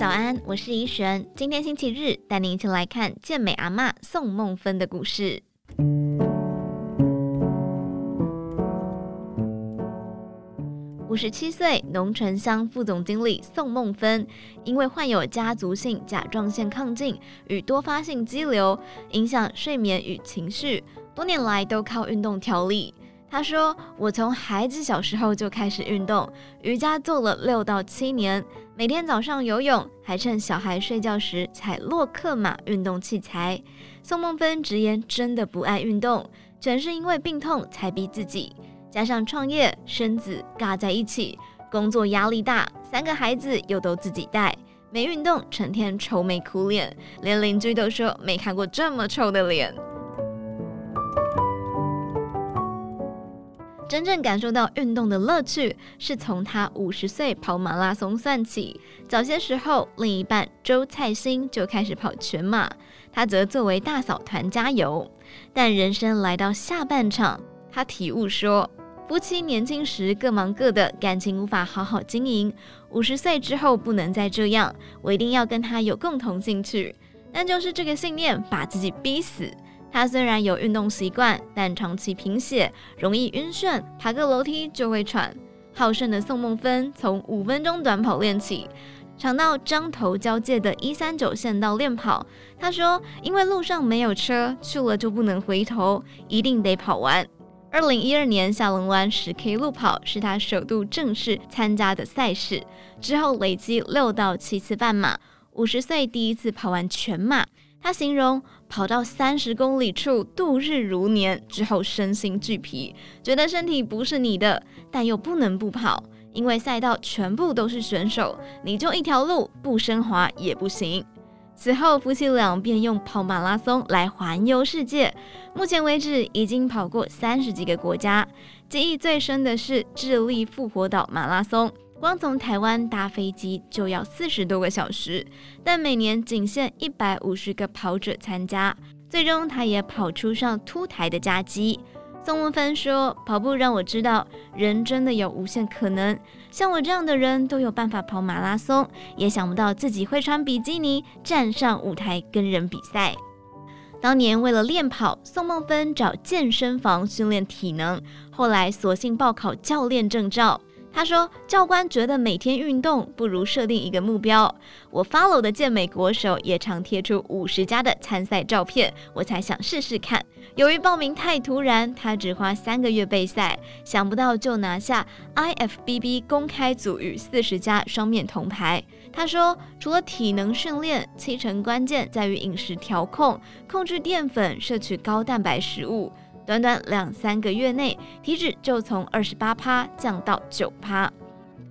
早安，我是怡璇。今天星期日，带您一起来看健美阿嬷宋梦芬的故事。五十七岁，农城乡副总经理宋梦芬，因为患有家族性甲状腺亢进与多发性肌瘤，影响睡眠与情绪，多年来都靠运动调理。他说：“我从孩子小时候就开始运动，瑜伽做了六到七年，每天早上游泳，还趁小孩睡觉时踩洛克马运动器材。”宋梦芬直言：“真的不爱运动，全是因为病痛才逼自己。”加上创业、生子尬在一起，工作压力大，三个孩子又都自己带，没运动，成天愁眉苦脸，连邻居都说没看过这么臭的脸。真正感受到运动的乐趣，是从他五十岁跑马拉松算起。早些时候，另一半周蔡欣就开始跑全马，他则作为大嫂团加油。但人生来到下半场，他体悟说。夫妻年轻时各忙各的，感情无法好好经营。五十岁之后不能再这样，我一定要跟他有共同兴趣。但就是这个信念把自己逼死。他虽然有运动习惯，但长期贫血，容易晕眩，爬个楼梯就会喘。好胜的宋梦芬从五分钟短跑练起，常到彰投交界的一三九县道练跑。他说：“因为路上没有车，去了就不能回头，一定得跑完。”二零一二年下龙湾十 K 路跑是他首度正式参加的赛事，之后累积六到七次半马，五十岁第一次跑完全马。他形容跑到三十公里处度日如年，之后身心俱疲，觉得身体不是你的，但又不能不跑，因为赛道全部都是选手，你就一条路不升华也不行。此后，夫妻俩便用跑马拉松来环游世界。目前为止，已经跑过三十几个国家。记忆最深的是智利复活岛马拉松，光从台湾搭飞机就要四十多个小时，但每年仅限一百五十个跑者参加。最终，他也跑出上秃台的佳绩。宋梦芬说：“跑步让我知道，人真的有无限可能。像我这样的人都有办法跑马拉松，也想不到自己会穿比基尼站上舞台跟人比赛。当年为了练跑，宋梦芬找健身房训练体能，后来索性报考教练证照。”他说：“教官觉得每天运动不如设定一个目标。我 follow 的健美国手也常贴出五十加的参赛照片，我才想试试看。由于报名太突然，他只花三个月备赛，想不到就拿下 IFBB 公开组与四十加双面铜牌。他说，除了体能训练，七成关键在于饮食调控，控制淀粉，摄取高蛋白食物。”短短两三个月内，体脂就从二十八趴降到九趴。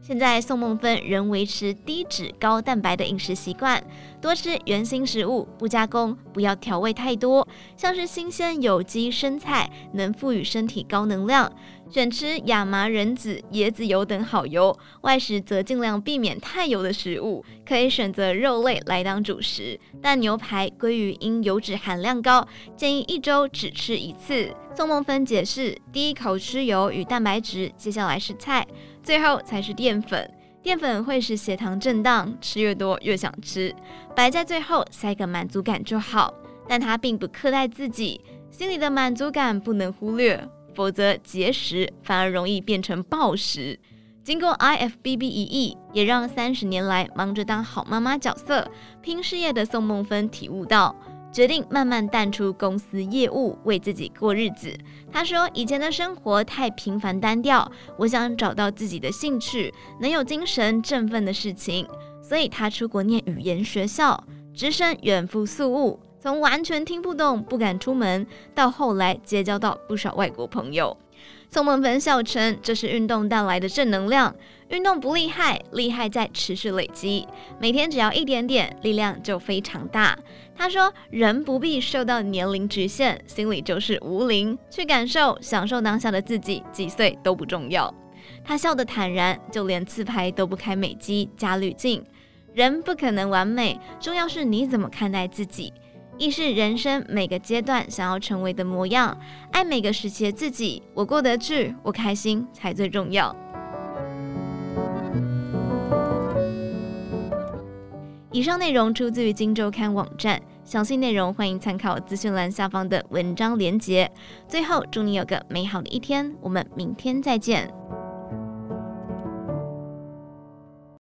现在宋梦芬仍维持低脂高蛋白的饮食习惯，多吃原型食物，不加工，不要调味太多，像是新鲜有机生菜，能赋予身体高能量。选吃亚麻仁籽、椰子油等好油，外食则尽量避免太油的食物，可以选择肉类来当主食，但牛排、鲑鱼因油脂含量高，建议一周只吃一次。宋梦芬解释：第一口吃油与蛋白质，接下来是菜，最后才是淀粉。淀粉会使血糖震荡，吃越多越想吃，摆在最后塞个满足感就好。但它并不苛待自己，心里的满足感不能忽略。否则节食反而容易变成暴食。经过 IFBB 一役，也让三十年来忙着当好妈妈角色、拼事业的宋梦芬体悟到，决定慢慢淡出公司业务，为自己过日子。她说：“以前的生活太平凡单调，我想找到自己的兴趣，能有精神振奋的事情。”所以她出国念语言学校，只身远赴宿雾。从完全听不懂、不敢出门，到后来结交到不少外国朋友，宋梦芬笑称这是运动带来的正能量。运动不厉害，厉害在持续累积，每天只要一点点，力量就非常大。他说：“人不必受到年龄局限，心里就是无龄，去感受、享受当下的自己，几岁都不重要。”他笑得坦然，就连自拍都不开美肌加滤镜。人不可能完美，重要是你怎么看待自己。亦是人生每个阶段想要成为的模样，爱每个时期的自己，我过得去，我开心才最重要。以上内容出自于《金周刊》网站，详细内容欢迎参考资讯栏下方的文章连结。最后，祝你有个美好的一天，我们明天再见。